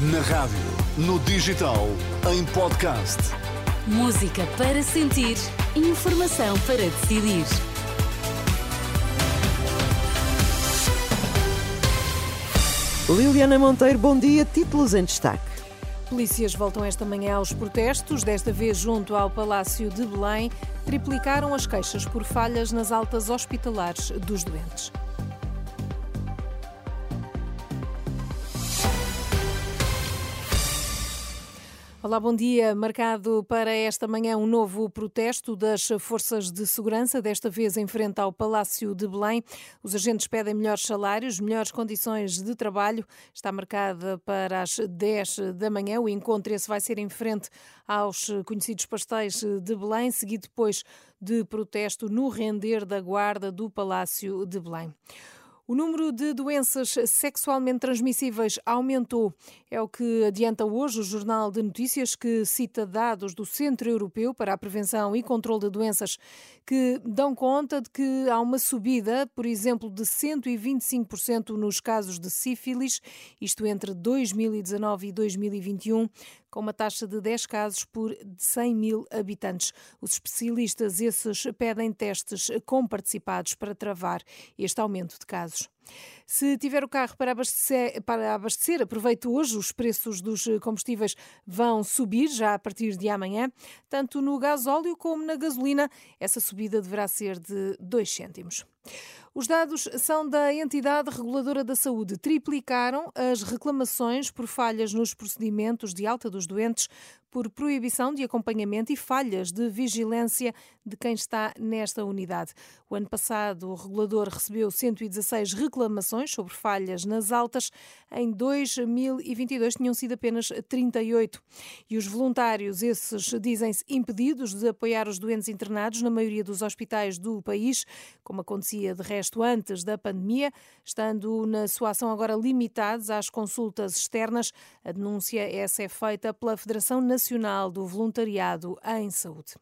Na rádio, no digital, em podcast. Música para sentir, informação para decidir. Liliana Monteiro, bom dia. Títulos em destaque. Polícias voltam esta manhã aos protestos, desta vez junto ao Palácio de Belém. Triplicaram as queixas por falhas nas altas hospitalares dos doentes. Olá, bom dia. Marcado para esta manhã um novo protesto das forças de segurança, desta vez em frente ao Palácio de Belém. Os agentes pedem melhores salários, melhores condições de trabalho. Está marcada para as 10 da manhã. O encontro esse vai ser em frente aos conhecidos pastéis de Belém, seguido depois de protesto no render da guarda do Palácio de Belém. O número de doenças sexualmente transmissíveis aumentou. É o que adianta hoje o Jornal de Notícias, que cita dados do Centro Europeu para a Prevenção e Controlo de Doenças, que dão conta de que há uma subida, por exemplo, de 125% nos casos de sífilis, isto entre 2019 e 2021, com uma taxa de 10 casos por 100 mil habitantes. Os especialistas, esses, pedem testes comparticipados para travar este aumento de casos. Se tiver o carro para abastecer, para abastecer, aproveite hoje. Os preços dos combustíveis vão subir já a partir de amanhã, tanto no gasóleo como na gasolina. Essa subida deverá ser de 2 cêntimos. Os dados são da entidade reguladora da saúde. Triplicaram as reclamações por falhas nos procedimentos de alta dos doentes por proibição de acompanhamento e falhas de vigilância de quem está nesta unidade. O ano passado, o regulador recebeu 116 reclamações sobre falhas nas altas. Em 2022 tinham sido apenas 38. E os voluntários, esses dizem-se impedidos de apoiar os doentes internados na maioria dos hospitais do país, como acontecia de resto antes da pandemia, estando na sua ação agora limitados às consultas externas. A denúncia essa é feita pela Federação Nacional Nacional do Voluntariado em Saúde.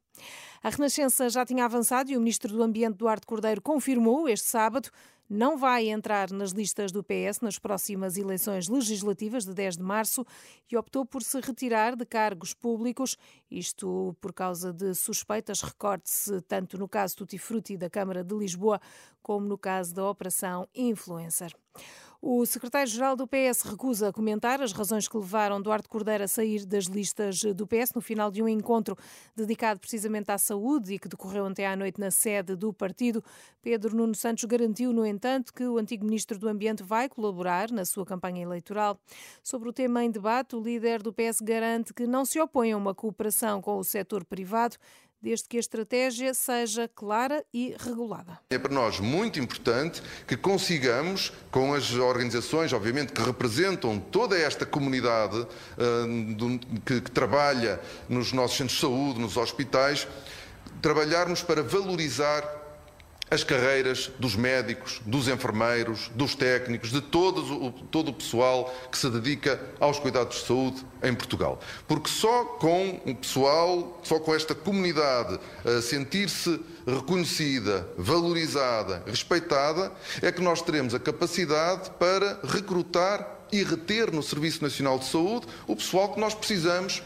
A Renascença já tinha avançado e o Ministro do Ambiente, Duarte Cordeiro, confirmou este sábado não vai entrar nas listas do PS nas próximas eleições legislativas de 10 de março e optou por se retirar de cargos públicos, isto por causa de suspeitas, recorde-se tanto no caso Tutti Frutti da Câmara de Lisboa como no caso da Operação Influencer. O secretário-geral do PS recusa comentar as razões que levaram Duarte Cordeiro a sair das listas do PS no final de um encontro dedicado precisamente à saúde e que decorreu ontem à noite na sede do partido. Pedro Nuno Santos garantiu, no entanto, que o antigo ministro do Ambiente vai colaborar na sua campanha eleitoral. Sobre o tema em debate, o líder do PS garante que não se opõe a uma cooperação com o setor privado, desde que a estratégia seja clara e regulada. É para nós muito importante que consigamos, com as organizações, obviamente, que representam toda esta comunidade uh, do, que, que trabalha nos nossos centros de saúde, nos hospitais, trabalharmos para valorizar as carreiras dos médicos, dos enfermeiros, dos técnicos, de todo o, todo o pessoal que se dedica aos cuidados de saúde em Portugal. Porque só com o pessoal, só com esta comunidade a sentir-se reconhecida, valorizada, respeitada, é que nós teremos a capacidade para recrutar e reter no Serviço Nacional de Saúde o pessoal que nós precisamos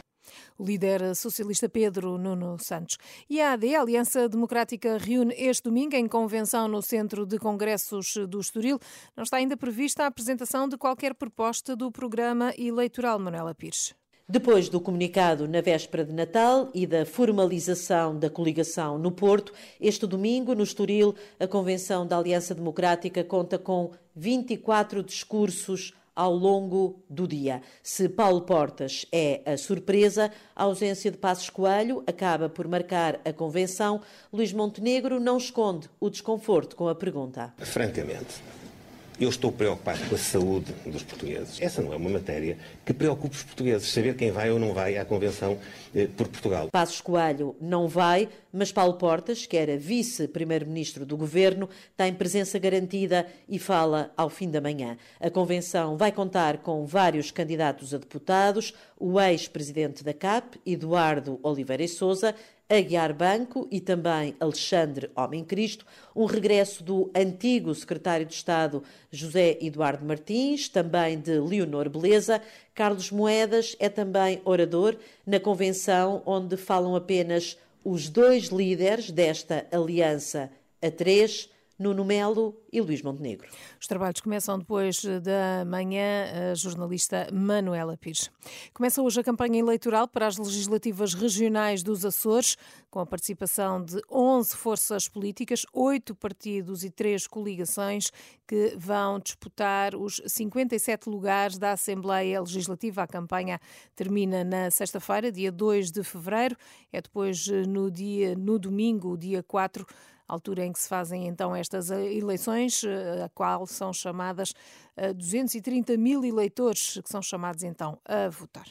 o líder socialista Pedro Nuno Santos. E a AD, a Aliança Democrática, reúne este domingo em convenção no Centro de Congressos do Estoril. Não está ainda prevista a apresentação de qualquer proposta do programa eleitoral, Manuela Pires. Depois do comunicado na véspera de Natal e da formalização da coligação no Porto, este domingo, no Estoril, a Convenção da Aliança Democrática conta com 24 discursos ao longo do dia. Se Paulo Portas é a surpresa, a ausência de Passos Coelho acaba por marcar a convenção. Luís Montenegro não esconde o desconforto com a pergunta. Francamente, eu estou preocupado com a saúde dos portugueses. Essa não é uma matéria que preocupe os portugueses, saber quem vai ou não vai à Convenção eh, por Portugal. Passos Coelho não vai, mas Paulo Portas, que era vice-primeiro-ministro do governo, tem presença garantida e fala ao fim da manhã. A convenção vai contar com vários candidatos a deputados, o ex-presidente da CAP, Eduardo Oliveira e Souza, Aguiar Banco e também Alexandre Homem Cristo, um regresso do antigo secretário de Estado José Eduardo Martins, também de Leonor Beleza. Carlos Moedas é também orador na convenção onde falam apenas os dois líderes desta aliança a três, Nuno Melo e Luís Montenegro. Os trabalhos começam depois da manhã, a jornalista Manuela Pires. Começa hoje a campanha eleitoral para as legislativas regionais dos Açores, com a participação de 11 forças políticas, 8 partidos e 3 coligações que vão disputar os 57 lugares da Assembleia Legislativa. A campanha termina na sexta-feira, dia 2 de fevereiro. É depois no dia no domingo, dia 4 altura em que se fazem então estas eh, eleições, eh, a qual são chamadas 230 eh, mil eleitores que são chamados então a votar.